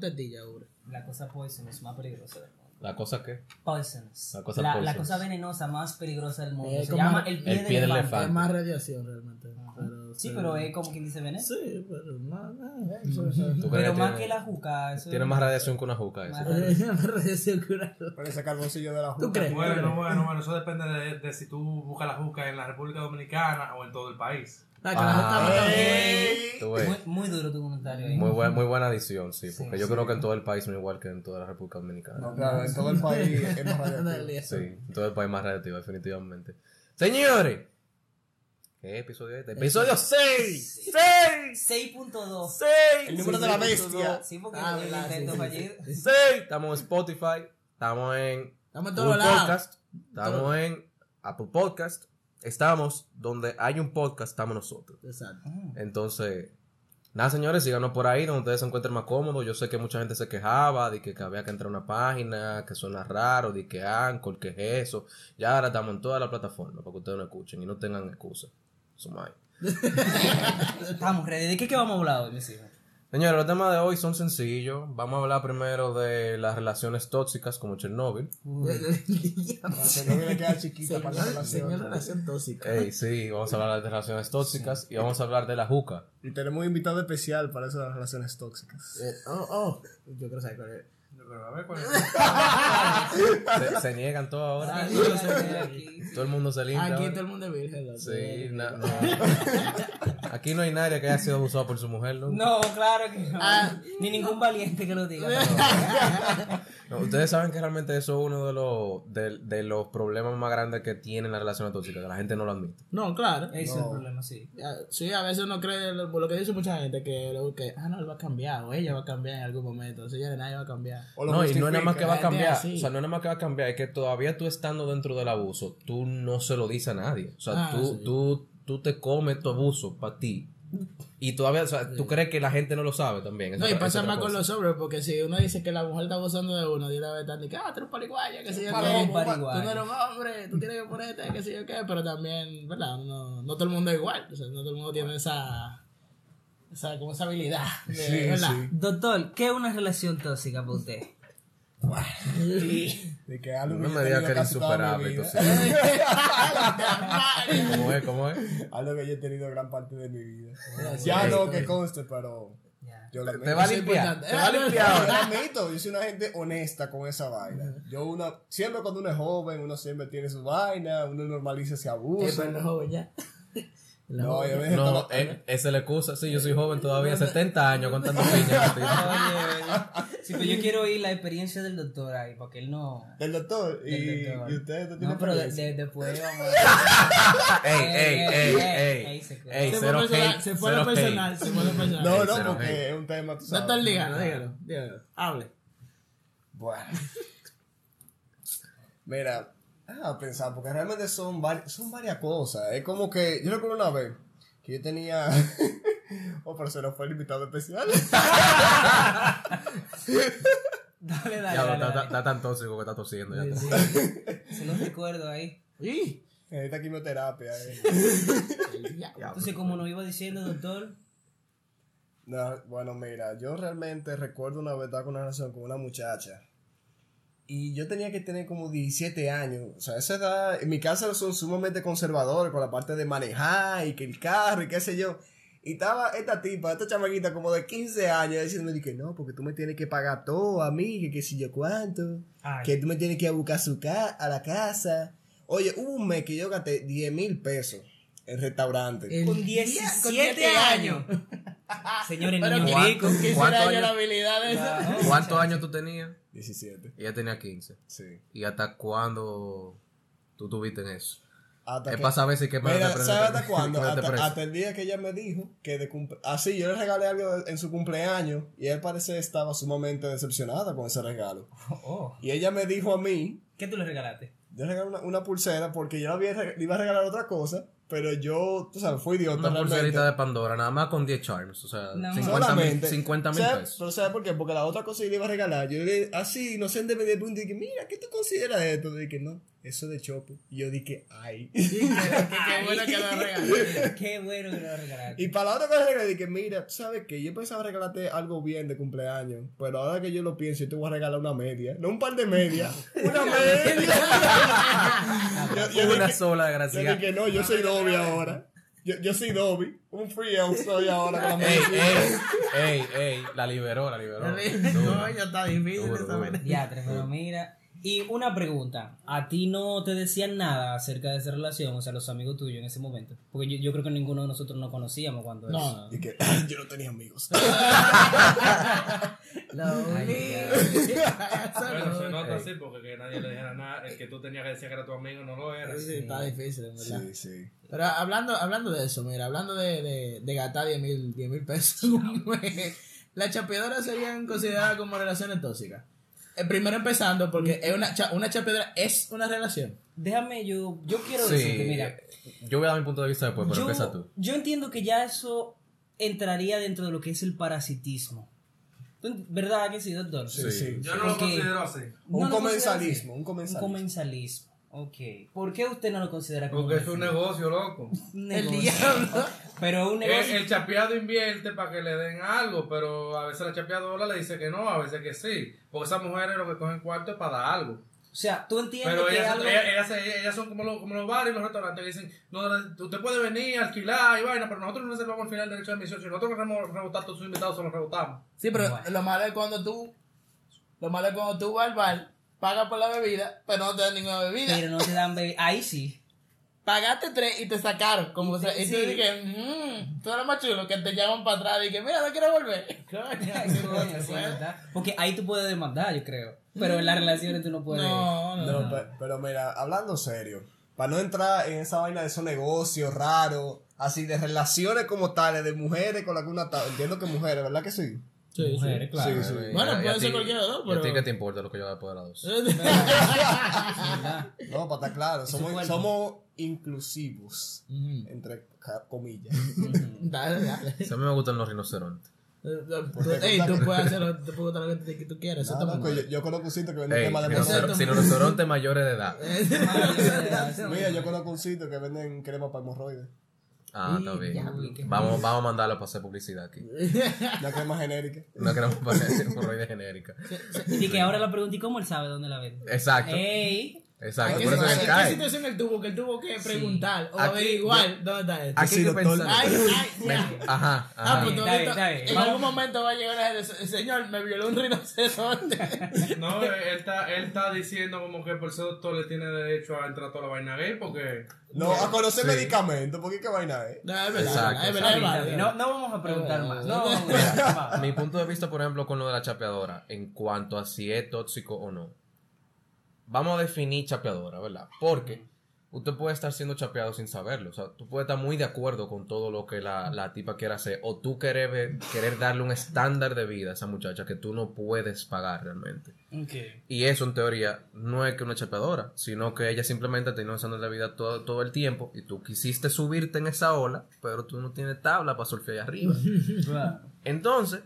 la vaina más peligrosa del mundo. No te tilla, Ure. La cosa poisonous más peligrosa del mundo. ¿La cosa qué? Poisonous. La cosa la, poisonous. cosa venenosa más peligrosa del mundo. Eh, Se llama el- el pie, el del pie del elefante. elefante. Es más radiación realmente. Pero, Sí, pero es como quien dice veneno. Sí, pero no, no, eso, eso. ¿Tú crees Pero más tiene- que la juca. Eso Tiene más radiación que una juca eso. Más Es más radiación que una- Por ese carboncillo de la ¿Tú crees? Bueno, bueno, bueno, eso depende de, de si tú buscas la juca en la República Dominicana o en todo el país. Ah, la Ah. ves. Muy, muy duro tu comentario ahí. Muy, buen- muy buena adición, sí, porque Sí, yo creo que en todo el país no es igual que en toda la República Dominicana. No, claro, en todo el país es más radioactivo. Sí, en todo el país más relativo, definitivamente. Señores, ¿qué episodio es este? Episodio 6. 6. 6.2. 6. El número de la bestia. Sí, porque Ah, el intento sí, sí, fallido. 6. Estamos en Spotify, estamos en Estamos en todos lados. Podcast, estamos en Apple Podcast, estamos donde hay un podcast, estamos nosotros. Exacto. Entonces, nada, señores, síganos por ahí donde ustedes se encuentren más cómodos. Yo sé que mucha gente se quejaba de que, que había que entrar a una página, que suena raro, de que Anchor, que es eso. Ya ahora estamos en todas las plataformas para que ustedes no escuchen y no tengan excusa. Sumay. Estamos ready. ¿De qué, qué vamos a hablar hoy, mis hijos? Señores, los temas de hoy son sencillos. Vamos a hablar primero de las relaciones tóxicas como Chernobyl. Viene quedar chiquita para la Señor, señor relación. relación tóxica. Ey, sí, vamos a hablar de relaciones tóxicas y vamos a hablar de la juca. Y tenemos un invitado especial para esas relaciones tóxicas. Eh, oh, oh. Yo quiero saber cuál es. Yo creo, a ver cuál es. Se, se niegan todos ahora. Ah, no. Todo el mundo se limpia. Aquí ahora. todo el mundo es virgen. Sí, no. Aquí no hay nadie que haya sido abusado por su mujer, ¿no? No, claro que no. Ah. Ni ningún valiente que lo diga. No, Ustedes saben que realmente eso es uno de los, de, de los problemas más grandes que tienen las relaciones tóxicas, que la gente no lo admite. No, claro. Ese es el problema, sí. Ah, Sí, a veces uno cree lo, lo que dice mucha gente que, lo que ah, no, él va a cambiar o ella va a cambiar en algún momento. Señores, nadie va a cambiar. O lo No, y no es nada más que va a cambiar. O sea, no es nada más que va a cambiar, es que todavía tú estando dentro del abuso, tú no se lo dices a nadie. O sea, Ah, tú, sí. tú, tú te comes tu abuso para ti. Y todavía, o sea, tú crees que la gente no lo sabe también. No, y pasa más con los hombres, porque si uno dice que la mujer está abusando de uno, de una vez están diciendo, ah, tú eres un pariguaya, que sé yo qué, tú no eres un hombre, tú tienes que ponerte, que sé yo qué, pero también, ¿verdad? No, no todo el mundo es igual, o sea, no todo el mundo tiene esa, esa, como esa habilidad, de, Sí. Doctor, ¿qué es una relación tóxica para usted? De que algo No me digas que mi insuperable. entonces. ¿Cómo es? ¿Cómo es? Algo que yo he tenido gran parte de mi vida. Ya no que conste, pero yo lo Te va a es limpiar. Te va a limpiar Yo admito, yo soy una gente honesta con esa vaina. Yo una, siempre cuando uno es joven, uno siempre tiene su vaina, uno normaliza ese abuso. pero no joven ya. La No, joven. yo dejé No, eh, esa es la excusa. Sí, yo soy joven todavía, 70 años, contando piñas. Oye, sí, pero yo quiero oír la experiencia del doctor ahí, porque él no. Del doctor. Y, Del doctor. y ustedes no tienen No, pero de- experiencia? de- después vamos a Ey, ey, ey, ey, ey. se fue lo personal, se fue lo personal. No, no, porque es un tema, tú No sabes. está ligando, dígalo, dígalo, hable. Bueno. Mira, a pensar, porque realmente son, vari- son varias cosas. Es como que, yo recuerdo una vez que yo tenía... oh, pero se nos fue el invitado especial. Dale, dale. Ya, dale, está, está- dale. está tan tóxico que está tosiendo. Ya Sí, está. sí. Se los recuerdo ahí. Sí. Esta quimioterapia. eh. Entonces, como nos iba diciendo, doctor, No, bueno, mira, yo realmente recuerdo una vez estar con una relación con una muchacha. Y yo tenía que tener como 17 años. O sea, esa edad, en mi casa son sumamente conservadores con la parte de manejar y que el carro y qué sé yo. Y estaba esta tipa, esta chamaquita como de 15 años diciéndome que no, porque tú me tienes que pagar todo a mí, que qué sé yo cuánto. Ay. Que tú me tienes que ir a buscar su ca a la casa. Oye, hubo un mes que yo gasté 10 mil pesos en restaurante. El con día- 17 con 17 años. Señores, Pero niños ¿quién- ricos. ¿quién ¿Cuántos años? la habilidad de eso? ¿Cuántos años tú tenías? 17. Ella tenía 15. Sí. ¿Y hasta cuándo tú tuviste en eso? Hasta Es que- para saber si que Mira, ponerte ¿sabes hasta cuándo? Hasta, el día que ella me dijo que de cumple... Así, yo le regalé algo en su cumpleaños y él parece estaba sumamente decepcionada con ese regalo. Oh, Y ella me dijo a mí, ¿Qué tú le regalaste? yo le regalé una, una pulsera porque yo le, había reg- le iba a regalar otra cosa, Pero yo, tú sabes, fui idiota Una realmente. pulserita de Pandora, nada más con 10 charms. O sea, No, 50 mil, Solamente. 50 mil pesos. Pero ¿sabes por qué? Porque la otra cosa que le iba a regalar, yo le así, inocente me di punto y dije, mira, ¿qué tú consideras de esto? Y dije, no, eso de chopo. Y yo dije, ay. Qué qué bueno que lo regaló. Qué bueno que lo regalaste. y para la otra cosa que dije, mira, ¿tú sabes qué? Yo pensaba regalarte algo bien de cumpleaños, pero ahora que yo lo pienso, yo te voy a regalar una media. No un par de medias, una media. yo, yo Una dije, sola, yo desgracia. dije, no, yo soy Dobby ahora. Yo, yo soy Dobby. Un free elf soy ahora con la Ey, media. ey, ey, ey, la liberó, la liberó. No, ya está difícil esa. Diatre, pero mira. Y una pregunta, ¿a ti no te decían nada acerca de esa relación, o sea, los amigos tuyos en ese momento? Porque yo, yo creo que ninguno de nosotros nos conocíamos cuando eso. No, no. Y que yo no tenía amigos. Ay, Bueno, se nota así porque que nadie le dijera nada. El que tú tenías que decir que era tu amigo no lo era. Sí, está difícil, en verdad. Sí, sí. Pero hablando, hablando de eso, mira, hablando de, de, de gastar 10 mil, 10 mil pesos las chapeadoras serían consideradas como relaciones tóxicas. Eh, primero empezando, porque es una, cha- una chapeadora es una relación. Déjame, yo, yo quiero Sí, decirte, mira, yo voy a dar mi punto de vista después, pero yo, empieza tú. yo entiendo que ya eso entraría dentro de lo que es el parasitismo. ¿Tú- ¿Verdad que sí, doctor? Sí, sí. Yo no lo considero así. No Un lo comensalismo, considera un comensalismo. Un comensalismo. Ok. ¿Por qué usted no lo considera como Porque es un negocio, loco. El diablo. Pero un El, negocio. el chapeado invierte para que le den algo, pero a veces la chapeadora le dice que no, a veces que sí. Porque esas mujeres lo que cogen cuarto es para dar algo. O sea, tú entiendes Pero que ellas, algo... ellas, ellas, son como los, como los bares y los restaurantes que dicen, no, usted puede venir, alquilar y vaina, pero nosotros no reservamos al final el derecho de admisión. Si nosotros queremos rebotar a todos sus invitados, se los rebotamos. Sí, pero Bueno. lo malo es cuando tú, lo malo es cuando tú vas al bar, pagas por la bebida, pero no te dan ninguna bebida. Pero no te dan bebé. Ahí sí. Pagaste tres y te sacaron. Como Y se- te- y tú dices, mmm, tú eres más chulo que te llaman para atrás y que, mira, no quiero volver. Coño, Coño, sí, ¿verdad? Porque ahí tú puedes demandar, yo creo. Pero en las relaciones tú no puedes. No, no, No, no. pe- pero, mira, hablando serio, para no entrar en esa vaina de esos negocios raros, así de relaciones como tales, de mujeres con las que está, entiendo que mujeres, ¿verdad que sí? Sí, sí. Mujeres, claro. Sí, sí. Bueno, puede ser cualquiera de los dos, ¿Y a ti pero- qué te importa lo que yo haga después de las dos? No, para estar claro, somos, somos inclusivos, entre comillas. Dale, dale. Sí, a mí me gustan los rinocerontes. Ey, tú puedes hacer lo, tú puedes hacer lo que tú quieras. Muy pues yo, yo conozco un sitio que vende Ey, crema de hemorroides. si rinocerontes mayores de edad. Mira, yo conozco un sitio que venden crema para hemorroides. Ah, está bien. Vamos, vamos a mandarlo para hacer publicidad aquí. Una crema genérica. No queremos para hacer hemorroides genérica. Y que ahora la pregunta, ¿y cómo él sabe dónde la vende? Exacto. ¡Ey! Exacto. ¿Qué, Por eso qué- se qué cae. situación él tuvo? Que él tuvo que preguntar o Aquí, averiguar dónde está esto. Aquí hay que ay, ya. Ajá, Ah, ajá. pues en Vamos. algún momento va a llegar a decir, señor, me violó un rinoceronte. No, él está, él está diciendo como que por ser doctor le tiene derecho a entrar a toda la vaina gay porque... No, a conocer Sí. medicamentos, porque qué vaina es. No, es verdad, Exacto, es verdad. No, no vamos a preguntar más. No, vamos a mi punto de vista, por ejemplo, con lo de la chapeadora, en cuanto a si es tóxico o no. Vamos a definir chapeadora, ¿verdad? Porque usted puede estar siendo chapeado sin saberlo. O sea, tú puedes estar muy de acuerdo con todo lo que la, la tipa quiera hacer. O tú querer, ver- querer darle un estándar de vida a esa muchacha que tú no puedes pagar realmente. Ok. Y eso, en teoría, no es que una chapeadora, sino que ella simplemente tiene un estándar de vida todo, todo el tiempo y tú quisiste subirte en esa ola, pero tú no tienes tabla para surfear allá arriba. Entonces,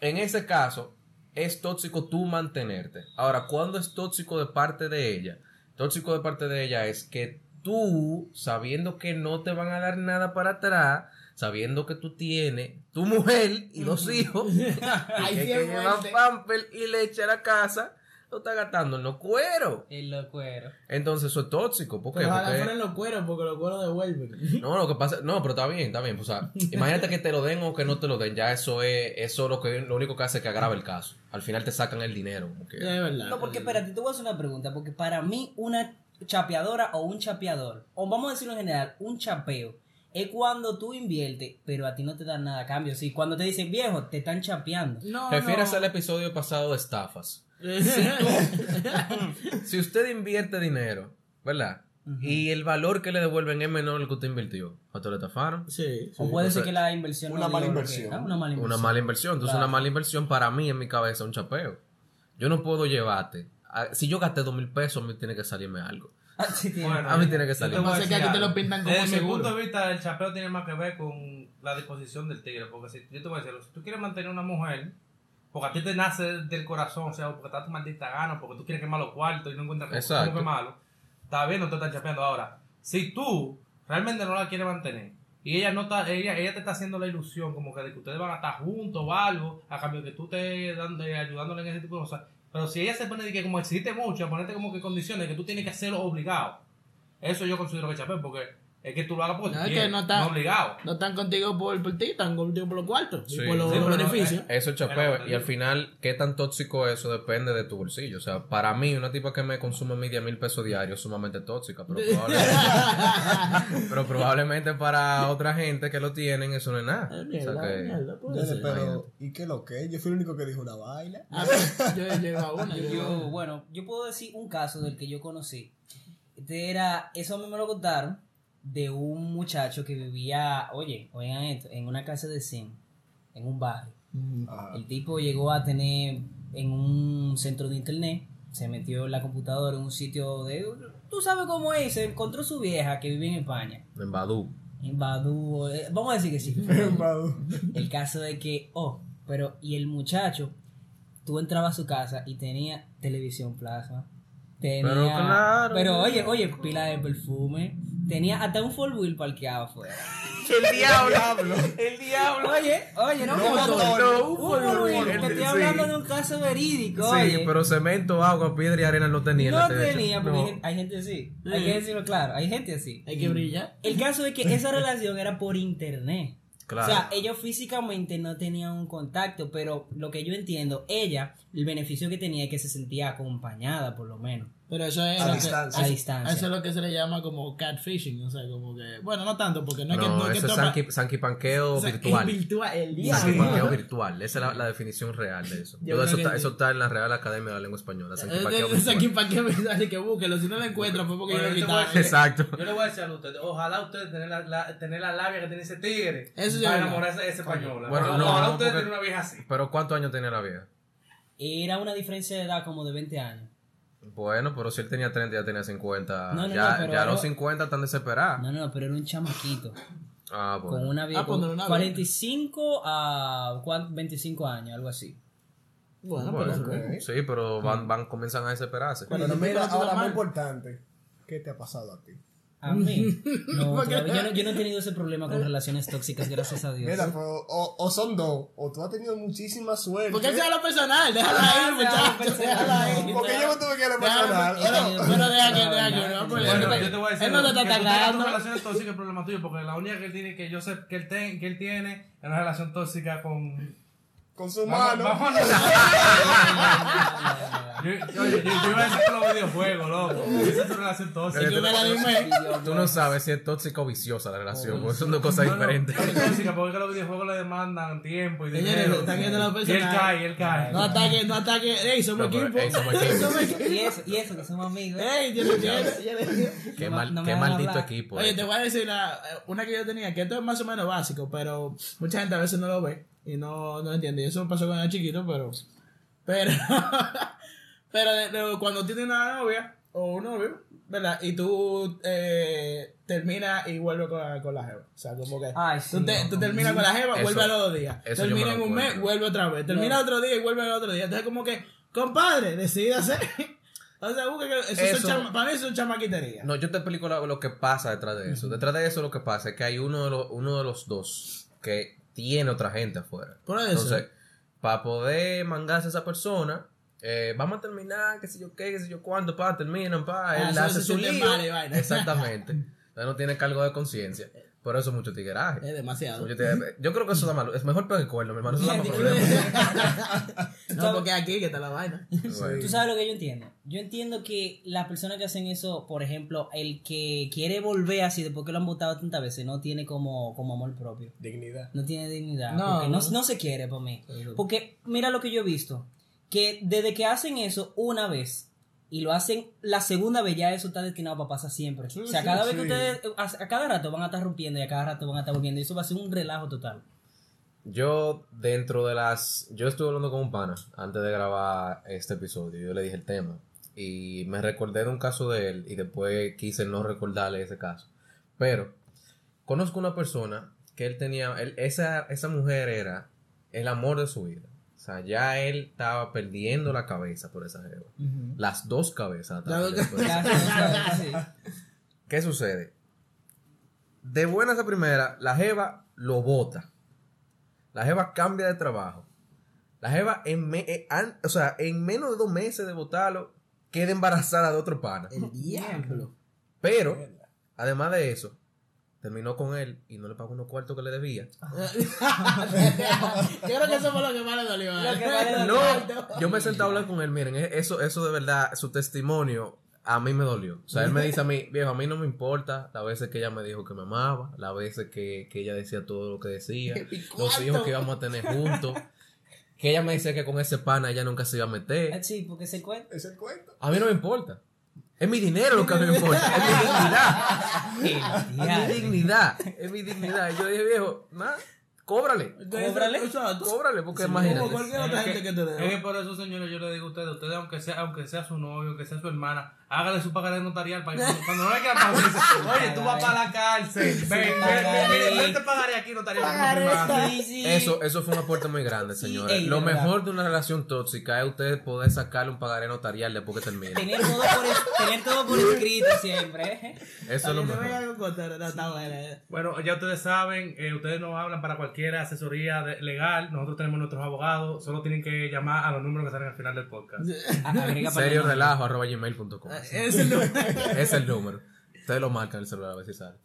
en ese caso, es tóxico tú mantenerte. Ahora, ¿cuándo es tóxico de parte de ella? Tóxico de parte de ella es que tú, sabiendo que no te van a dar nada para atrás, sabiendo que tú tienes tu mujer y dos hijos, y que, que llevan pamper y leche a la casa, lo está gastando en los cueros. El locuero. Entonces, eso es tóxico. ¿Por qué? Pero Porque- fueran los cueros, porque los cueros devuelven. no, lo que pasa, no, pero está bien, está bien. O sea, imagínate que te lo den o que no te lo den. Ya eso es, eso lo que lo único que hace es que agrave el caso. Al final te sacan el dinero. como que- Es verdad. No, porque espérate, te voy a hacer una pregunta. Porque para mí, una chapeadora o un chapeador, o vamos a decirlo en general, un chapeo, es cuando tú inviertes, pero a ti no te dan nada a cambio. Sí, cuando te dicen viejo, te están chapeando. No, Refieres no. al episodio pasado de estafas. Si usted invierte dinero, ¿verdad? Y el valor que le devuelven es menor al que usted invirtió. ¿A usted le estafaron? Sí. o puede ser que la inversión una no mala lo que- inversión. ah, Una mala inversión. Una mala inversión. Entonces, Claro. una mala inversión para mí en mi cabeza es un chapeo. Yo no puedo llevarte. a- si yo gasté dos mil pesos, me tiene que salirme algo. Tiene. Bueno, A mí tiene que salir. Pasa que aquí te lo pintan como Desde mi punto de vista, el chapeo tiene más que ver con la disposición del tigre. Porque si yo te voy a decir, si tú quieres mantener una mujer, porque a ti te nace del corazón, o sea, porque está tu maldita gana, porque tú quieres quemar los cuartos y no encuentras Exacto. cómo quemarlo, está bien, no te están chapeando. Ahora, si tú realmente no la quieres mantener y ella no está, ella, ella te está haciendo la ilusión como que de que ustedes van a estar juntos o algo, a cambio de que tú estés dando, ayudándole en ese tipo de cosas. Pero si ella se pone de que como existe mucho, ponerte como que condiciones que tú tienes que hacerlo obligado. Eso yo considero que chapeo porque es que tú lo hagas porque No, es que no está- obligado. No están contigo por, por ti, están contigo por los cuartos Sí. y por los Sí, no, beneficios. eh, Eso es chapeo. Y al final, ¿qué tan tóxico es eso? Depende de tu bolsillo. O sea, para mí, una tipa que me consume 10 mil pesos diarios es sumamente tóxica. Pero probablemente, pero probablemente para otra gente que lo tienen, eso no es nada. O mierda, sea que- mierda, puede Nene, ser. pero, ¿y qué lo que? Yo fui el único que dijo una vaina. A ver, yo he llegado a una. Yo, yo he llegado a una. bueno, yo puedo decir un caso del que yo conocí. Este era, eso a mí me lo contaron de un muchacho que vivía, oye, oigan esto, en una casa de 100, en un barrio. Ajá. El tipo llegó a tener en un centro de internet, se metió en la computadora en un sitio de, tú sabes cómo es, se encontró su vieja que vive en España, En Badu. en Badoo, eh, vamos a decir que sí. Madu. El caso de que, oh, pero, y el muchacho, tú entrabas a su casa y tenía televisión plasma. Tenía, Pero claro. Pero oye, oye, pila de perfume. Tenía hasta un four wheel parqueado afuera. ¡El diablo! El diablo. Oye, oye, no, No, mató. no, un four wheel. wheel, Te estoy sí. hablando de un caso verídico. Sí, oye. pero cemento, agua, piedra y arena no tenía. en no tenía, porque No. hay gente- así. Hay que decirlo claro, hay gente así. Hay que brillar. El caso es que esa relación era por internet. Claro. O sea, ellos físicamente no tenían un contacto, pero lo que yo entiendo, ella, el beneficio que tenía es que se sentía acompañada, por lo menos. Pero eso es. A lo que- distancia. A eso- distancia. Eso es lo que se le llama como catfishing. O sea, como que. Bueno, no tanto, porque no es que. No, No es que eso es sanqui, sanquipanqueo o sea, virtual. es virtual. El Sanqui diablo. panqueo virtual. Esa es la, la definición real de eso. Yo eso, que está, sí. eso está en la Real Academia de la Lengua Española. Sanqui Es panqueo de- es aquí virtual. para que que búsquelo. Si no lo encuentro, fue porque yo lo Bueno, yo quitaba. Exacto. Yo le voy a decir a ustedes, ojalá ustedes tener la, la- tener la labia que tiene ese tigre Eso para enamorarse de ese español. Bueno, no, ojalá no, ustedes tengan una vieja así. Pero ¿cuántos años tenía la vieja? Era una diferencia de edad como de 20 años. Bueno, pero si él tenía 30 ya tenía 50. No, no, ya no, ya los 50 están desesperados. No, no, pero era un chamaquito. Ah, bueno. Con una Ah, vieja. pues no era una 45 a cuán- 25 años, algo así. Bueno, Bueno, pero eso ok. sí, pero van, van, comienzan a desesperarse. Pero Pero mira, ahora mal. importante. ¿Qué te ha pasado a ti? A mí. No, yo, no, yo no he tenido ese problema con relaciones tóxicas, gracias a Dios. Mira, pero, o, o son dos, o tú has tenido muchísima suerte. ¿Por qué sea lo personal? Déjala Ah, ahí, muchacho. personal. Déjala ahí. Porque yo me tuve que ir a lo personal. Pero pero deja que, deja que. Bueno, no, porque Bueno, él no yo te voy a decir Él no te está atacando. relaciones tóxicas es problema tuyo, porque la única que él tiene que yo sé que él, ten- que él tiene es una relación tóxica con Con su Vamos, mano. vamos a- yo, oye, yo, yo iba a decir los videojuegos, loco. Esa es tu relación tóxica. La dime. Tú no sabes si es tóxica o viciosa la relación, porque son dos cosas Bueno, diferentes. es tóxica porque los videojuegos le demandan tiempo y Señores, dinero. están viendo la y él cae, él cae. No ataque, no ataque. Ey, somos No, equipo. ey, somos equipo. Y eso, y eso, que somos amigos. Ey, yo no quiero. no. Qué, No mal, no qué maldito equipo. Oye, eh. te voy a decir una que yo tenía, que esto es más o menos básico, pero mucha gente a veces no lo ve y no, no entiende. Y eso pasó cuando era chiquito, pero. Pero. pero de- de- cuando tienes una novia o un novio, ¿verdad? Y tú eh, terminas y vuelves con la, con la jeva. O sea, como que. Ay, sí, tú, te- no, tú no. terminas con la jeva, Eso- vuelve a los dos días. eso yo me Termina lo en un mes, vuelve otra vez. Termina otro día y vuelve al otro día. Entonces, como que, compadre, decide hacer. O sea, busca que. Eso, Eso- son chama- para mí eso es chamaquitería. No, yo te explico lo, lo que pasa detrás de eso. Detrás de eso lo que pasa es que hay uno de los, uno de los dos que tiene otra gente afuera. Por eso. Entonces, para poder mangarse a esa persona, eh, vamos a terminar, qué sé yo qué, qué sé yo cuánto, pa, terminan, pa, Ah, él hace su lío. y vaina. Exactamente. Entonces no tiene cargo de conciencia. Por eso mucho tigueraje. Es demasiado. Mucho Yo creo que eso da malo. Es mejor peor que cuerno, mi hermano. Eso da más problemas. No, porque aquí que está la vaina. Bueno. Tú sabes lo que yo entiendo. Yo entiendo que las personas que hacen eso, por ejemplo, el que quiere volver así después que lo han votado tantas veces, no tiene como, como amor propio. Dignidad. No tiene dignidad. No, porque no, no. no se quiere por mí. Porque mira lo que yo he visto. Que desde que hacen eso una vez y lo hacen la segunda vez, ya eso está destinado para pasar siempre. Sí, o sea, sí, cada vez sí. que ustedes, a, a cada rato van a estar rompiendo y a cada rato van a estar volviendo. Y eso va a ser un relajo total. Yo, dentro de las. Yo estuve hablando con un pana antes de grabar este episodio. Yo le dije el tema. y me recordé de un caso de él y después quise no recordarle ese caso. Pero conozco una persona que él tenía, él- esa, esa mujer era el amor de su vida. O sea, ya él estaba perdiendo la cabeza por esa jeva. Las dos cabezas. dos Gracias, sí. ¿Qué sucede? De buenas a primera, la Jeva lo bota. La Jeva cambia de trabajo. La Jeva, en, me- eh, o sea, en menos de dos meses de votarlo, queda embarazada de otro pana. El diablo. Pero, además de eso, terminó con él y no le pagó unos cuartos que le debía. Yo creo que eso fue lo que más le dolió. No, yo me senté a hablar con él, miren, eh, eso, eso de verdad, su testimonio a mí me dolió. O sea, él me dice a mí, viejo, a mí no me importa las veces que ella me dijo que me amaba, las veces que, que ella decía todo lo que decía, los hijos que íbamos a tener juntos, que ella me decía que con ese pana ella nunca se iba a meter. Sí, porque se cuenta. Es el cuento. A mí no me importa. Es mi dinero lo que a mí me importa. Es mi dignidad. Es mi dignidad. Es mi dignidad. Y yo dije, viejo, nada, cóbrale. Cóbrale. Exacto. Cóbrale, porque Como imagínate. cualquier otra que- gente que te Es que dé. por eso, señores, yo le digo a ustedes, ustedes, aunque sea, aunque sea su novio, aunque sea su hermana, hágale su pagaré notarial para que cuando, no le quieran pagar, dice, oye, tú vas para la cárcel, ven, ven, ven, ven, ven, te pagaré aquí notarial. Pagaré, para que no firmase". sí, sí. Eso, eso fue un aporte muy grande, señores. Lo verdad. mejor de una relación tóxica es ustedes poder sacarle un pagaré notarial después que termine. Tener todo por, tener todo por escrito siempre. ¿eh? Eso es lo mejor. eh. Bueno, ya ustedes saben, eh, ustedes nos hablan para cualquier asesoría de- legal. Nosotros tenemos nuestros abogados. Solo tienen que llamar a los números que salen al final del podcast. Serio relajo arroba gmail.com. Es el número. Es el número. Ustedes lo marcan en el celular a ver si sale.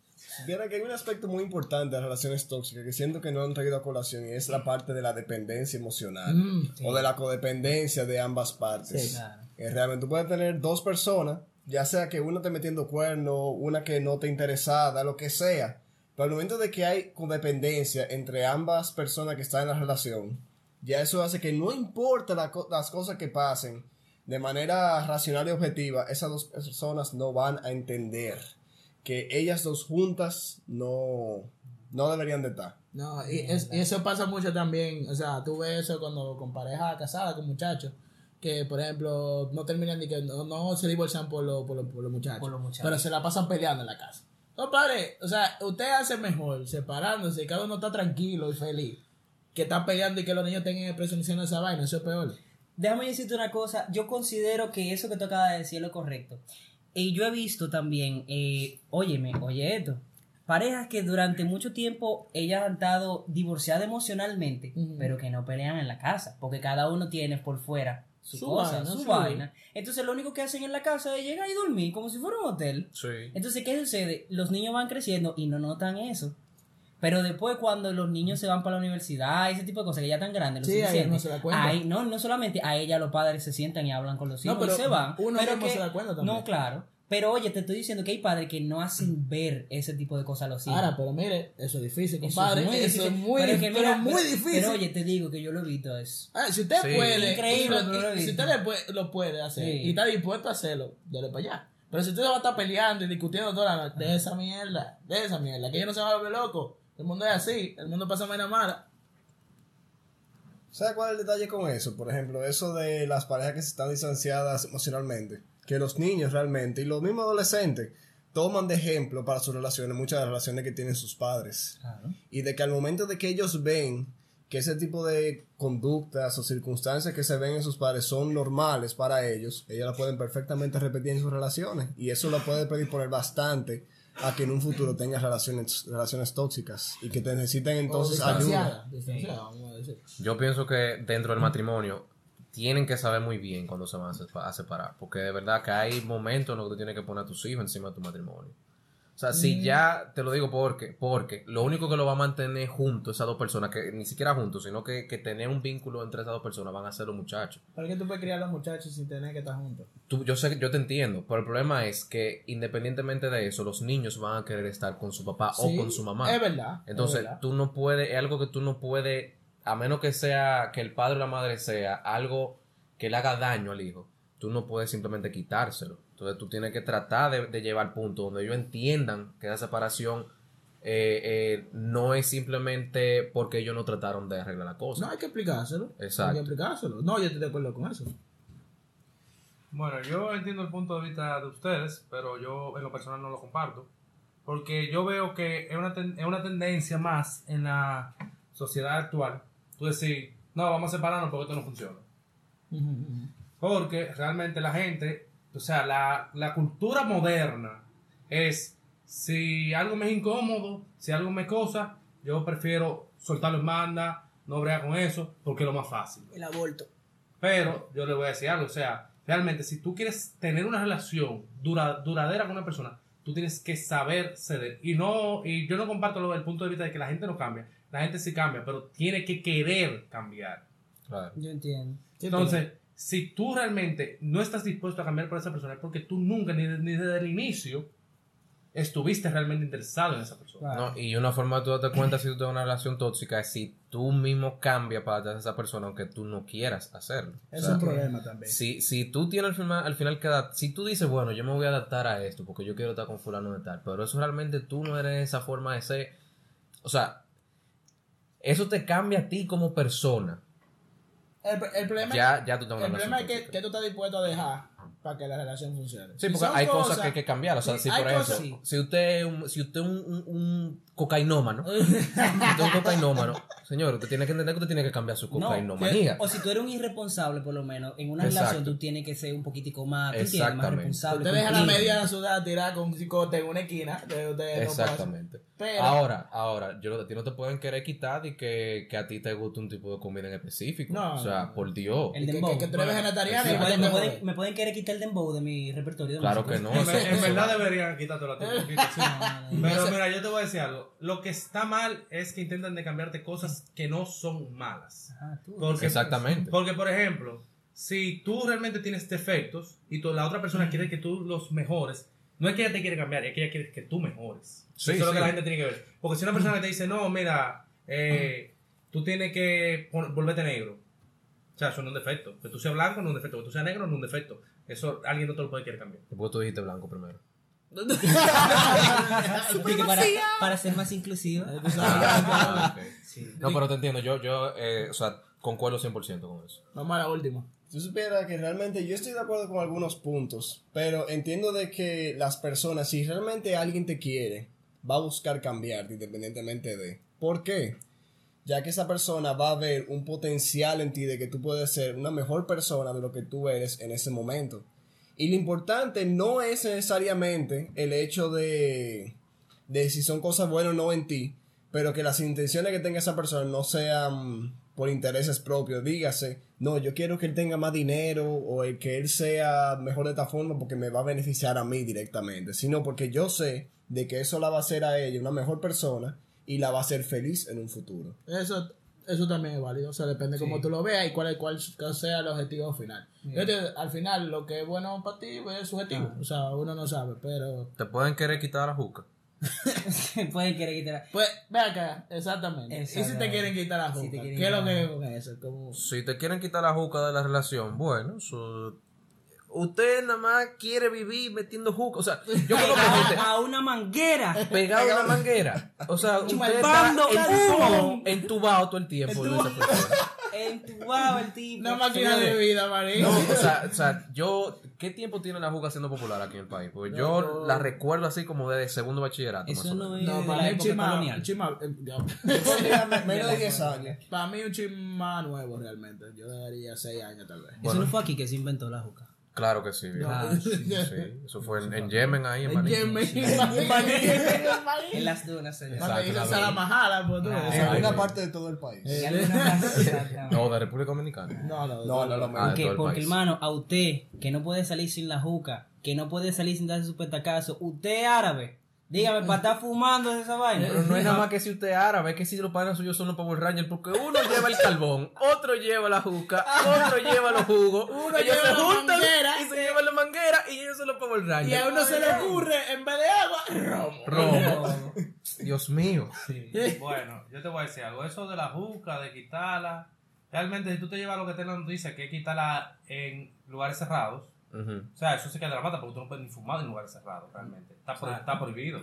Viera que hay un aspecto muy importante de las relaciones tóxicas que siento que no han traído a colación y es la parte de la dependencia emocional Mm, o de la codependencia de ambas partes. Sí. Claro. Eh, realmente tú puedes tener dos personas, ya sea que una esté metiendo cuerno, una que no te interesada, lo que sea. Pero al momento de que hay codependencia entre ambas personas que están en la relación, ya eso hace que no importa la co- las cosas que pasen, de manera racional y objetiva, esas dos personas no van a entender que ellas dos juntas no, no deberían de estar. No, y, es- y eso pasa mucho también, o sea, tú ves eso cuando con pareja casada, con muchachos, que por ejemplo no terminan ni que no, no se divorcian por, lo- por, lo- por los muchachos, Por los muchachos. pero se la pasan peleando en la casa. No, padre, o sea, usted hace mejor separándose y cada uno está tranquilo y feliz, que está peleando y que los niños tengan presencia de esa vaina, eso es peor. Déjame decirte una cosa, yo considero que eso que tú acabas de decir es lo correcto. Y yo he visto también, eh, óyeme, oye esto, parejas que durante mucho tiempo ellas han estado divorciadas emocionalmente, pero que no pelean en la casa, porque cada uno tiene por fuera su, Su cosa, vaina, su vaina. Entonces lo único que hacen en la casa es llegar y dormir, como si fuera un hotel. Sí. Entonces, ¿qué sucede? Los niños van creciendo y no notan eso. Pero después cuando los niños se van para la universidad, ese tipo de cosas que ya están grandes, lo Sí, ahí uno se da cuenta. ahí- no, no solamente a ella los padres se sientan y hablan con los No, hijos pero y se van. uno pero que- se da cuenta también. No, claro. Pero oye, te estoy diciendo que hay padres que no hacen ver ese tipo de cosas a los hijos. Ahora, pero mire, eso es difícil, Eso compadre, es muy difícil. eso es muy, pero, es que pero mira, muy pero- difícil. Pero oye, te digo que yo lo he visto eso. Ah, si usted Sí. puede, Increíble, y lo- pero lo he y- si usted le puede- lo puede hacer Sí. y está dispuesto a hacerlo, dale para allá. Pero si usted va a estar peleando y discutiendo toda la noche, de esa mierda, de esa mierda, que ellos no se van a volver locos. El mundo es así, el mundo pasa vaina mala. ¿Sabes cuál es el detalle con eso? Por ejemplo, eso de las parejas que se están distanciadas emocionalmente. Que los niños realmente y los mismos adolescentes toman de ejemplo para sus relaciones muchas de las relaciones que tienen sus padres. Y de que al momento de que ellos ven que ese tipo de conductas o circunstancias que se ven en sus padres son normales para ellos, ellos las pueden perfectamente repetir en sus relaciones. Y eso lo puede predisponer bastante a que en un futuro tengas relaciones, relaciones tóxicas y que te necesiten entonces ayuda. distanciada, distanciada, vamos a decir. Yo pienso que dentro del matrimonio tienen que saber muy bien cuando se van a separar. Porque de verdad que hay momentos en los que tú tienes que poner a tus hijos encima de tu matrimonio. O sea, si ya, te lo digo porque, porque lo único que lo va a mantener juntos esas dos personas, que ni siquiera juntos, sino que, que tener un vínculo entre esas dos personas van a ser los muchachos. ¿Para qué tú puedes criar a los muchachos sin tener que estar juntos? Tú, yo sé, yo te entiendo, pero el problema es que independientemente de eso, los niños van a querer estar con su papá Sí, o con su mamá. Es verdad. es Entonces, verdad. tú no puedes, es algo que tú no puedes, a menos que sea, que el padre o la madre sea algo que le haga daño al hijo, tú no puedes simplemente quitárselo. Entonces, tú tienes que tratar de, de llevar al punto donde ellos entiendan que esa separación eh, eh, no es simplemente porque ellos no trataron de arreglar la cosa. No, hay que explicárselo. Exacto. Hay que explicárselo. No, yo estoy de acuerdo con eso. Bueno, yo entiendo el punto de vista de ustedes, pero yo en lo personal no lo comparto. Porque yo veo que es una, ten- es una tendencia más en la sociedad actual. Tú decir, no, vamos a separarnos porque esto no funciona. Porque realmente la gente, o sea, la, la cultura moderna es, si algo me es incómodo, si algo me cosa, yo prefiero soltarlo en banda, no bregar con eso, porque es lo más fácil. El aborto. Pero yo le voy a decir algo, o sea, realmente si tú quieres tener una relación dura- duradera con una persona, tú tienes que saber ceder. Y no y yo no comparto lo del punto de vista de que la gente no cambia. La gente sí cambia, pero tiene que querer cambiar. Claro. Yo entiendo. Entonces, si tú realmente no estás dispuesto a cambiar por esa persona, es porque tú nunca, ni, ni desde el inicio, estuviste realmente interesado en esa persona. Claro. No, y una forma de tú darte cuenta si tú tienes una relación tóxica es si tú mismo cambias para atrás a esa persona aunque tú no quieras hacerlo. O Es sea, un problema también. Si, si tú tienes al final, al final que si tú dices, bueno, yo me voy a adaptar a esto porque yo quiero estar con fulano de tal, pero eso realmente tú no eres esa forma de ser, o sea, eso te cambia a ti como persona. El, el problema, Ya, ya tú tienes el problema es que, que tú estás dispuesto a dejar para que la relación funcione. Sí, Si porque hay cosas, que hay que cambiar. O sea, sí, si por ejemplo, cosas- sí. si usted es un, si usted es un, un, un cocainómano, si usted es un cocainómano, señor, usted tiene que entender que usted tiene que cambiar su No, cocainomanía. O si tú eres un irresponsable, por lo menos, en una Exacto. relación tú tienes que ser un poquitico más, tú entiendes, más responsable. Usted deja la media ciudad tirada con un cicote en una esquina. no. Exactamente. Pero- ahora, ahora, yo, a ti no te pueden querer quitar y que, que a ti te guste un tipo de comida en específico. No, o sea, por Dios. El dembow. que, que tú eres Bueno, vegetariano Me pueden, me, pueden, me pueden querer quitar el dembow de mi repertorio. de Claro que no. En, eso- ver- en eso- verdad deberían quitártelo a ti. un poquito, sí. No, no, no. Pero mira, yo te voy a decir algo. Lo que está mal es que intentan de cambiarte cosas que no son malas. Ajá, tú. Porque, Exactamente. Porque, por ejemplo, si tú realmente tienes defectos y tú- la otra persona quiere que tú los mejores, no es que ella te quiere cambiar, es que ella quiere que tú mejores. Sí, Eso es lo que la gente tiene que ver. Porque si una persona te dice, no, mira, eh, tú tienes que volverte negro. O sea, eso no es un defecto. Que tú seas blanco no es un defecto. Que tú seas negro no es un defecto. Eso alguien no te lo puede querer cambiar. Porque tú dijiste blanco primero. Para, para ser más inclusiva. Ah, ok. Sí. No, pero te entiendo. Yo, yo eh, o sea, concuerdo 100% con eso. Vamos a la última. Si supiera que realmente yo estoy de acuerdo con algunos puntos, pero entiendo de que las personas, si realmente alguien te quiere, va a buscar cambiarte independientemente de. ¿Por qué? Ya que esa persona va a ver un potencial en ti de que tú puedes ser una mejor persona de lo que tú eres en ese momento. Y lo importante no es necesariamente el hecho de, de si son cosas buenas o no en ti, pero que las intenciones que tenga esa persona no sean por intereses propios. Dígase, no, yo quiero que él tenga más dinero o el que él sea mejor de esta forma porque me va a beneficiar a mí directamente, sino porque yo sé de que eso la va a hacer a ella una mejor persona y la va a hacer feliz en un futuro. Eso, eso también es válido. O sea, depende de cómo tú lo veas y cuál, cuál sea el objetivo final. Yo te- al final, lo que es bueno para ti es subjetivo. O sea, uno no sabe, pero. Te pueden querer quitar la juca. Pueden querer quitar. Pues, ve acá, exactamente. Y si te quieren quitar la juca, ¿qué es lo que la es con eso? Como... Si te quieren quitar la juca de la relación, bueno, eso- usted nada más quiere vivir metiendo juca. O sea, yo conozco gente A, a una manguera. pegado a una manguera. O sea, Chupando entubado, humo. entubado todo el tiempo. Entubado el tipo. Una máquina de vida, Marín. No, o sea, o sea, yo, ¿qué tiempo tiene la juca siendo popular aquí en el país? Porque yo No, no. la recuerdo así como de segundo bachillerato. Eso no menos. es No, para mí un colonial. chima- eh. Menos de 10 años. para mí un chima nuevo realmente. Yo le daría 6 años tal vez. Eso no fue aquí que se inventó la juca. Claro que sí. Ah, sí, sí. Eso fue en, en Yemen ahí, en En Maní. Yemen, En las dunas, Salamajala, pues tú. Ah. En alguna parte de todo el país. No, de República Dominicana. No, no, No, no, no, Ah, Porque, hermano, a usted que no puede salir sin la juca, que no puede salir sin darse su petacazo, usted es árabe. Dígame, para estar fumando esa vaina. Pero no es nada más que si usted es árabe, es que si los panas suyos son los Power Rangers, porque uno lleva el carbón, otro lleva la juca, otro lleva los jugos, Uno ellos lleva se la juntan manguera. y se llevan la manguera y ellos son los Power Y a Rangers. uno se le ocurre, en vez de agua, romo. Romo. Dios mío. Bueno, yo te voy a decir algo. Eso de la juca, de quitarla. Realmente, si tú te llevas lo que te la noticia, que es quitarla en lugares cerrados. O sea, eso se queda de la mata porque tú no puedes ni fumar en lugares cerrados, realmente. Está, pro- está prohibido.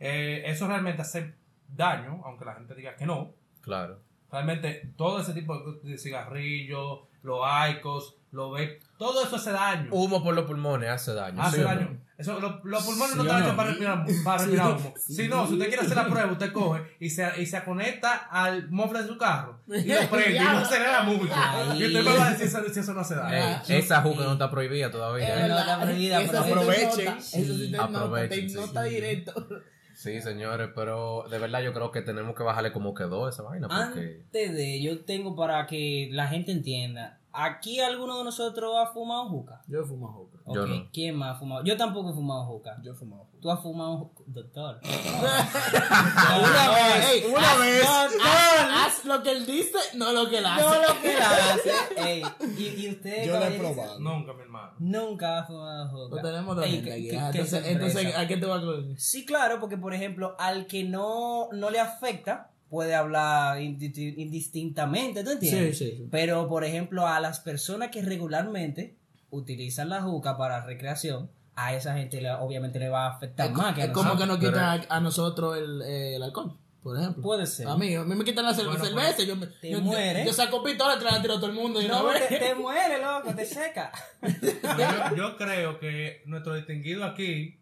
Eh, eso realmente hace daño, aunque la gente diga que no. Claro. Realmente, todo ese tipo de cigarrillos, los aicos, los vape, todo eso hace daño. Humo por los pulmones hace daño. hace daño. Eso, lo- los pulmones no están hechos no. para respirar, para respirar humo. Si no, si usted quiere hacer la prueba, usted coge y se, y se conecta al mofle de su carro y lo prende y no acelera mucho. Ay. Y usted me va a decir si- eso no hace daño. Ey, esa juca no está prohibida todavía. ¿eh? no, está prohibida, pero aprovechen. Eso sí te Aprovechen, sí. nota directo. Sí, señores, pero de verdad yo creo que tenemos que bajarle como quedó esa vaina. Porque... Antes de, yo tengo para que la gente entienda. ¿Aquí alguno de nosotros ha fumado juca? Yo fumo hookah. Yo Ok, no. ¿Quién más ha fumado? Yo tampoco he fumado juca. Yo he fumado. Tú has fumado ju- doctor. Una vez, una haz- vez. Haz, haz- haz lo que él dice, no lo que él hace. No lo que la hace. Ey, y, y usted, Yo lo he probado. Nunca, mi hermano. Nunca ha fumado juca. Lo tenemos dos Ey, qué- ah, Entonces, ¿a qué te va a con Sí, claro, porque por ejemplo, al que no, no le afecta, puede hablar indi- indistintamente, ¿tú entiendes? Sí, sí, sí. Pero, por ejemplo, a las personas que regularmente utilizan la juca para recreación, a esa gente le- obviamente le va a afectar más que a Es como que nosotros. nos quita a, a nosotros el, eh, el alcohol, por ejemplo. Puede ser. A mí, a mí me quitan la Bueno, cerveza. Yo, me- te yo, mueres. yo saco pistola te la tiro a todo el mundo. Y No, vez. te, te muere, loco, te seca. Yo, yo creo que nuestro distinguido aquí,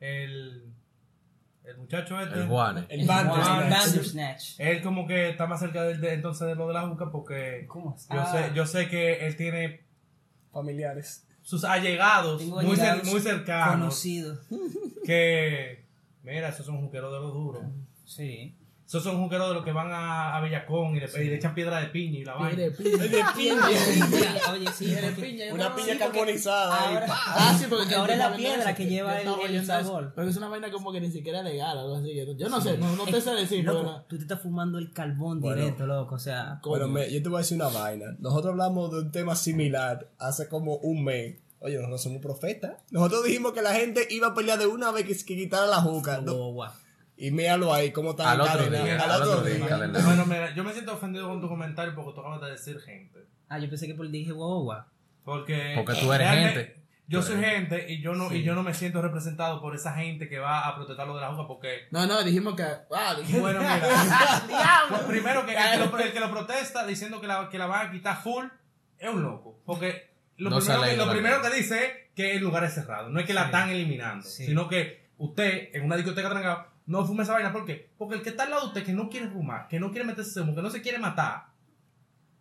el, el muchacho este, El Juanes. El Bandersnatch. Bandersnatch. él como que está más cerca del- de, entonces de lo de la juca porque ¿Cómo yo, está? sé, yo sé que él tiene Familiares. sus allegados Tengo muy, cer- muy cercanos Conocido. que, mira, esos son juqueros de los duros. Sí. Esos son juqueros de los que van a, a Bellacón y le, y le echan piedra de piña y la vaina. Mire, piña. De piña. Oye, sí. Porque- piña. Una piña carbonizada. ahora-. Ah, sí, porque Porque ahora es la piedra que lleva el- sabor. Pero es una vaina como que ni siquiera es legal o algo así. Yo, no sé, no, no te sé decir, Loco, pero. tú te estás fumando el carbón Bueno. directo, loco. O sea, Bueno, me- yo te voy a decir una vaina. Nosotros hablamos de un tema similar hace como un mes. Oye, nosotros somos profetas. Nosotros dijimos que la gente iba a pelear de una vez que, que quitara la juca. ¿no? Y míralo ahí, cómo está Al otro día, Al otro día. Bueno, mira, yo me siento ofendido con tu comentario porque tú acabas de decir gente. Ah, yo pensé que por dije guau, guau. Porque, Porque tú eres gente. Yo soy gente y yo no y yo no me siento representado por esa gente que va a protestar lo de la juca porque No, no, dijimos que. Ah, dijimos. bueno, mira, pues primero que el, que lo, el que lo protesta diciendo que la, que la van a quitar full es un loco. Porque lo, No primero, que, lo primero que dice es que el lugar es cerrado. No es que la están eliminando, Sí. sino que usted en una discoteca trancada no fume esa vaina. ¿Por qué? Porque el que está al lado de usted que no quiere fumar, que no quiere meterse humo, que no se quiere matar,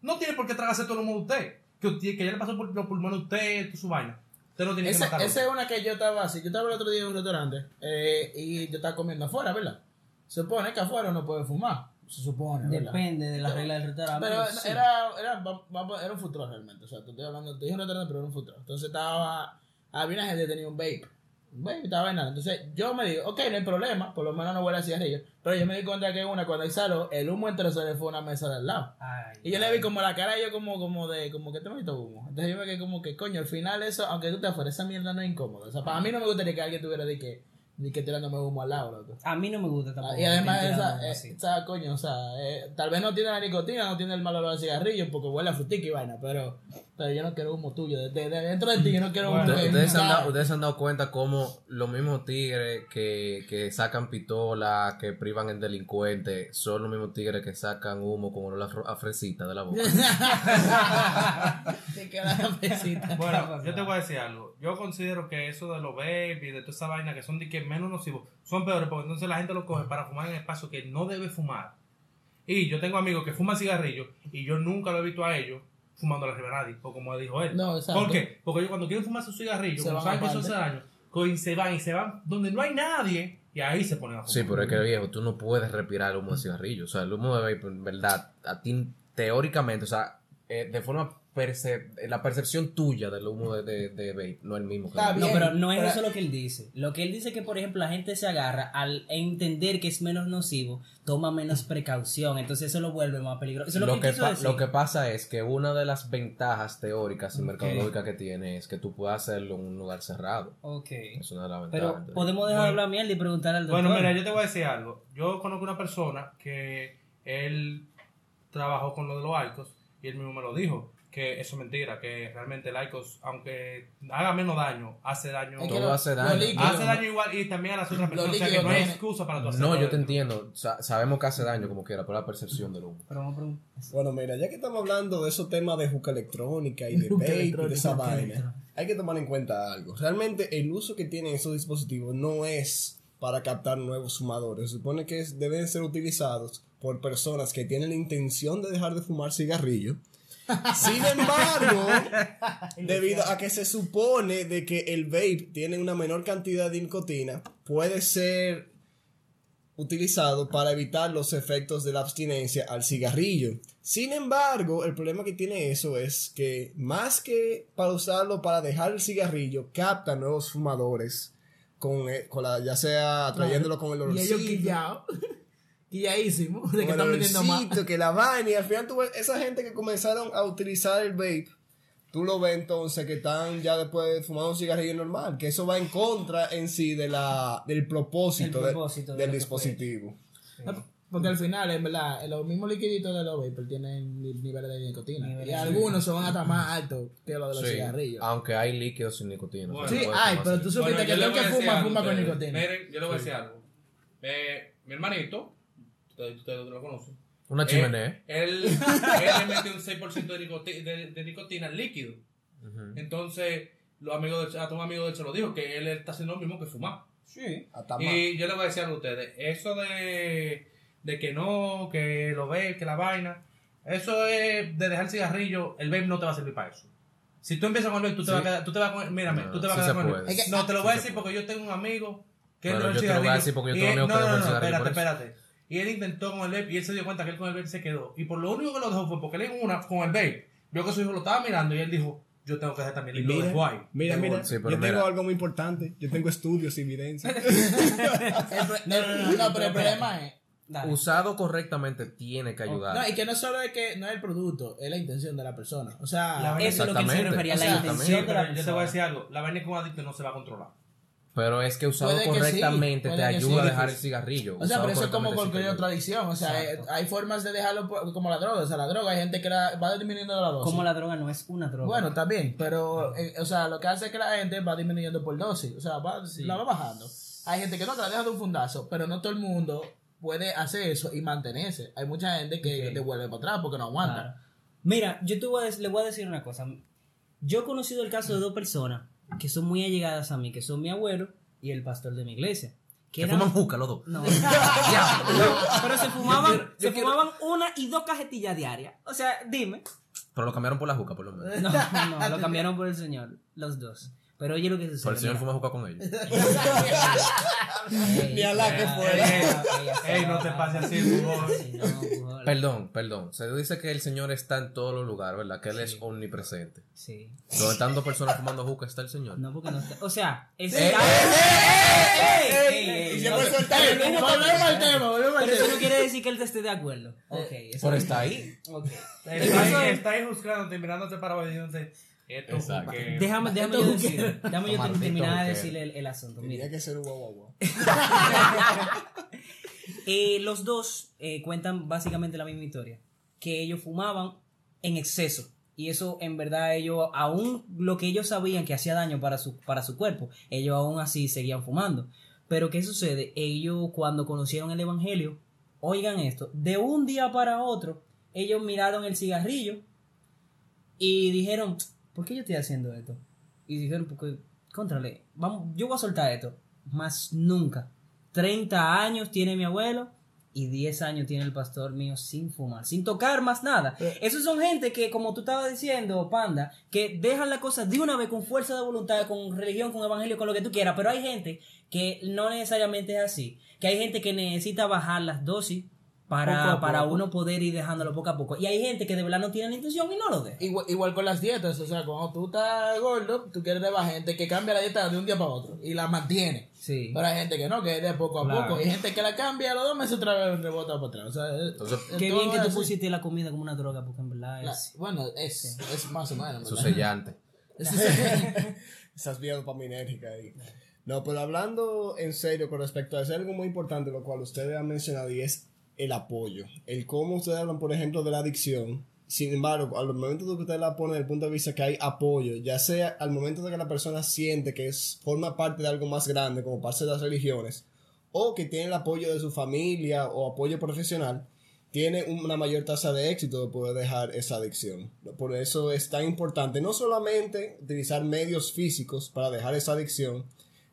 no tiene por qué tragarse todo el humo de usted. Que, usted- que ya le pasó por los pulmones a usted, su vaina. Usted no tiene Ese- que matar. Esa es una que yo estaba así. Yo estaba el otro día en un restaurante eh, y yo estaba comiendo afuera, ¿verdad? Se supone que afuera no puede fumar. Se supone, ¿verdad? Depende de la regla del restaurante. Pero sí. era, era, va- va- era un futuro realmente. O sea, te estoy hablando, te dije un restaurante, pero era un futuro. Entonces estaba, había una gente que tenía un vape. Vape estaba vainando. Entonces yo me digo, ok, no hay problema, por lo menos no huele a cigarrillo. Pero yo me di cuenta que una, cuando exhaló, el humo entero se le fue a una mesa de al lado. Ay, Y yo le vi como la cara yo como, como de, como que te meto humo. Entonces yo me quedé como que, coño, al final eso, aunque tú te afuera, esa mierda no es incómoda. O sea, para mí no me gustaría que alguien tuviera de que, de que tirándome humo al lado, loco. A mí no me gusta tampoco. Y además que esa, tiran eh, esa, coño, o sea, eh, tal vez no tiene la nicotina, no tiene el mal olor al cigarrillo porque huele a frutica y vaina, pero, pero yo no quiero humo tuyo. De, de- de dentro de ti yo no quiero humo que- Ustedes, se han cara. dado, ustedes se han dado cuenta cómo los mismos tigres que, que sacan pistola, que privan en delincuentes, son los mismos tigres que sacan humo con olor a fr- a fresita de la boca. Te queda la pesita. Bueno, yo te voy a decir algo. Yo considero que eso de los baby y de toda esa vaina que son de que menos nocivos son peores porque entonces la gente lo coge para fumar en espacio que no debe fumar. Y yo tengo amigos que fuman cigarrillos y yo nunca lo he visto a ellos fumando la nadie o como dijo él. No, exacto. ¿Por qué? Porque ellos cuando quieren fumar sus cigarrillos, Se como van saben que eso hace daño, se van y se van donde no hay nadie y ahí se ponen a fumar. Sí, pero es que viejo, tú no puedes respirar el humo de cigarrillo. O sea, el humo de vape, en verdad, a ti teóricamente, o sea, eh, de forma perce- la percepción tuya del humo de, de, de vape no es el mismo que No, pero no es pero- eso lo que él dice. Lo que él dice es que, por ejemplo, la gente se agarra al entender que es menos nocivo, toma menos precaución, entonces eso lo vuelve más peligroso. Eso es lo, lo, que, que quiso pa- decir. lo que pasa es que una de las ventajas teóricas y Ok. mercadológicas que tiene es que tú puedes hacerlo en un lugar cerrado. Ok. Es una de las ventajas. Pero podemos dejar de Bueno. hablar mierda y preguntar al doctor. Bueno, mira, yo te voy a decir algo. Yo conozco una persona que él trabajó con lo de los arcos y él mismo me lo dijo. Que eso es mentira, que realmente el ICOS, aunque haga menos daño, hace daño. Es que Todo lo- hace daño. líquido- hace daño igual y también a las otras personas. O sea que no hay excusa para tu No, yo te entiendo. Sa- sabemos que hace daño como quiera, por la percepción del humo. Pero vamos a preguntar. Bueno, mira, ya que estamos hablando de esos temas de juca electrónica y de vape y de esa vaina, hay que tomar en cuenta algo. Realmente el uso que tienen esos dispositivos no es para captar nuevos fumadores. Se supone que es- deben ser utilizados por personas que tienen la intención de dejar de fumar cigarrillo. Sin embargo, debido a que se supone de que el vape tiene una menor cantidad de nicotina, puede ser utilizado para evitar los efectos de la abstinencia al cigarrillo. Sin embargo, el problema que tiene eso es que más que para usarlo para dejar el cigarrillo, capta nuevos fumadores con, eh, con la, ya sea atrayéndolo con el Y Quilladísimos. De que están vendiendo más. que la vaina y al final tú ves esa gente que comenzaron a utilizar el vape tú lo ves entonces que están ya después de fumar un cigarrillo normal que eso va en contra en sí de la del propósito, El de- propósito de del dispositivo Porque al final, en verdad, los mismos liquiditos de los vapor tienen ni- niveles de nicotina. Niveles y de- algunos son hasta más altos que los de los Sí, cigarrillos. aunque hay líquidos sin nicotina. Bueno. Sí, puede ay, tomarse. pero tú supiste Bueno, que el que fuma, fuma con nicotina. Miren, yo le voy a decir algo. Eh, mi hermanito, ustedes, lo conocen. Una Eh, chimenea. él, él le metió un 6% de, nicoti- de, de nicotina líquido. Entonces, los amigos de, hasta un amigo de hecho lo dijo, que él está haciendo lo mismo que fumar. Sí. hasta más Y yo le voy a decir a ustedes, eso de, de que no, que lo ve, que la vaina, eso es de dejar el cigarrillo, el vape no te va a servir para eso. Si tú empiezas con el vape, tú te Sí. vas a quedar, tú te vas a comer, mírame, No, tú te vas sí a se quedar con el. Es que- No, te lo Sí voy a se decir porque yo tengo un amigo que Pero él yo te lo voy a cigarrillo. decir porque yo y tengo él- amigos que no, no, no, espérate, espérate. Y él intentó con el vape y él se dio cuenta que él con el vape se quedó. Y por lo único que lo dejó fue porque él en una, con el vape, vio que su hijo lo estaba mirando y él dijo, yo tengo que dejar también. Y lo mira, dejó ahí. mira, mira. Sí, yo mira. tengo algo muy importante. Yo tengo estudios y evidencia. No, no, no, no, pero el problema es. Dale. Usado correctamente tiene que ayudar. No, y que no solo es que no es el producto, es la intención de la persona. O sea, Eso es lo que él se refería, O la intención de yo te voy a decir algo. La vaina con adicto no se va a controlar. Pero es que usado Puede que sí, correctamente te ayuda sí. a dejar el cigarrillo. O sea, pero eso es como cualquier otra adicción. O sea, eh, hay formas de dejarlo por- como la droga. O sea, la droga, hay gente que la, va disminuyendo la dosis. Como la droga no es una droga. Bueno, está bien, pero, eh, o sea, lo que hace es que la gente va disminuyendo por dosis. O sea, va, la va bajando. Hay gente que no, que la deja de un fundazo, pero no todo el mundo puede hacer eso y mantenerse. Hay mucha gente que Ok. te vuelve para atrás porque no aguanta. Claro. Mira, yo te voy a le voy a decir una cosa. Yo he conocido el caso de dos personas que son muy allegadas a mí, que son mi abuelo y el pastor de mi iglesia. Que eran- fuman juca los dos. No. No, pero se fumaban, se fumaban una y dos cajetillas diarias. O sea, dime. Pero lo cambiaron por la juca, por lo menos. No, no, lo cambiaron por el Señor, los dos. Pero oye lo que sucede. Por el señor fuma juca con ellos. Ey, Ni a la que ey, fuera. ey, no te pases así, fútbol. Perdón, perdón. Se dice que el señor está en todos los lugares, ¿verdad? Que él es omnipresente. Sí. Donde están dos personas fumando juca está el señor. No, porque no está. O sea, está. ey, ¡Ey! se fue soltar el Ey, volvemos al tema, volvemos al Pero eso no quiere decir que él te esté de acuerdo. Ok, Pero está ahí. Ok. Es- está ahí juzgándote, mirándote para abajo y diciéndote, esto Exacto. Déjame, déjame yo decir, déjame yo terminar de decirle el, el asunto. Mira, Tenía que ser un guau guau guau. Eh, los dos eh, cuentan básicamente la misma historia, que ellos fumaban en exceso. Y eso en verdad ellos, aún lo que ellos sabían que hacía daño para su, para su cuerpo, ellos aún así seguían fumando. Pero ¿qué sucede? Ellos cuando conocieron el Evangelio, oigan esto, de un día para otro, ellos miraron el cigarrillo y dijeron, ¿por qué yo estoy haciendo esto? Y dijeron, porque, contrale, vamos, yo voy a soltar esto. Más nunca. 30 años tiene mi abuelo y 10 años tiene el pastor mío sin fumar, sin tocar más nada. Esos son gente que, como tú estabas diciendo, Panda, que dejan la cosa de una vez con fuerza de voluntad, con religión, con evangelio, con lo que tú quieras. Pero hay gente que no necesariamente es así. Que hay gente que necesita bajar las dosis para, para poco. uno poder ir dejándolo poco a poco. Y hay gente que de verdad no tiene la intención y no lo deja. Igual, igual con las dietas, o sea, cuando tú estás gordo, tú quieres de gente que cambia la dieta de un día para otro y la mantiene. Sí. Pero hay gente que no, que es de poco a Claro. poco. Y hay gente que la cambia a los dos meses otra vez rebota para atrás. O sea, es- Entonces, es Qué bien que tú así. pusiste la comida como una droga, porque en verdad La- es... bueno, es, es más o menos. su sellante. Esas vías dopaminérgicas ahí. No, pero hablando en serio con respecto a eso, algo muy importante, lo cual ustedes han mencionado, y es el apoyo. El cómo ustedes hablan, por ejemplo, de la adicción. Sin embargo, al momento de que usted la pone desde el punto de vista que hay apoyo, ya sea al momento de que la persona siente que forma parte de algo más grande, como parte de las religiones, o que tiene el apoyo de su familia o apoyo profesional, tiene una mayor tasa de éxito de poder dejar esa adicción. Por eso es tan importante no solamente utilizar medios físicos para dejar esa adicción,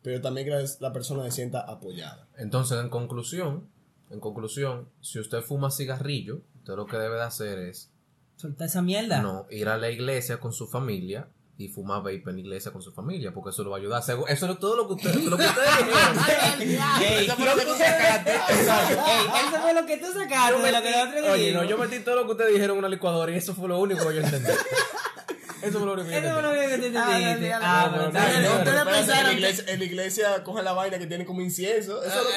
pero también que la persona se sienta apoyada. Entonces, en conclusión, en conclusión, si usted fuma cigarrillo, usted lo que debe de hacer es Solta esa mierda. no ir a la iglesia con su familia y fumar vape en la iglesia con su familia, porque eso lo va a ayudar. Eso es todo lo que usted, lo que ustedes Eso fue lo que tú sacaste. eso fue lo que tú sacaste Oye, no, yo metí todo lo que ustedes dijeron en una licuadora y eso fue lo único que yo entendí. Eso fue lo único que yo Eso fue lo que Ah, pero bien. no, Ustedes pensaron que- en la iglesia cogen la vaina que tiene como incienso. Eso es lo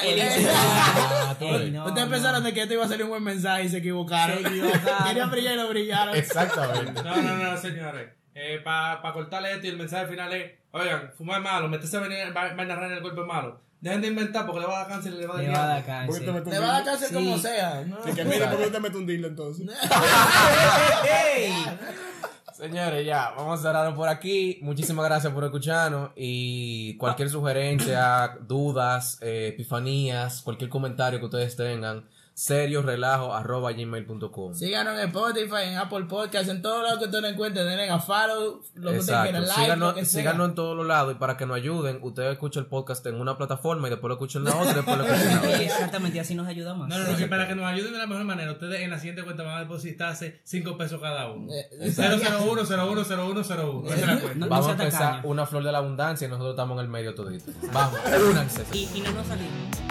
Eh, Ustedes pensaron de que esto iba a ser un buen mensaje y se equivocaron. Se equivocaron. Querían brillar y lo brillaron. Exactamente. No, no, no, señores. Eh, Para cortarle esto y el mensaje final es: Oigan, fumar es malo, meterse vaina vaina rara en el cuerpo es malo. Dejen de inventar porque le va a dar cáncer y le va a dar Le va a dar diablo. ¿Por qué te cáncer. Le va a dar cáncer Sí. como sea. ¿no? Sí, que mira, ¿por qué te metes un dildo entonces? Ey. Señores, ya, vamos a cerrar por aquí. Muchísimas gracias por escucharnos y cualquier sugerencia, dudas, eh, epifanías, cualquier comentario que ustedes tengan, serio relajo arroba gmail.com. Síganos en Spotify, en Apple Podcast, en todo lo que ustedes encuentren, denle a follow, lo que ustedes Exacto. quieran, like, síganos, lo que síganos en todos los lados y para que nos ayuden, ustedes escuchen el podcast en una plataforma y después lo escuchen en la otra y después lo escuchen en la otra. Exactamente, y así nos ayuda más. No, no, no, que para que nos ayuden de la mejor manera, ustedes en la siguiente cuenta van a depositarse 5 pesos cada uno. Eh, 001, 01, 01, 01. Esa es la cuenta. No, no Vamos a empezar una flor de la abundancia y nosotros estamos en el medio todito. Vamos, únanse. Y, y no nos salimos.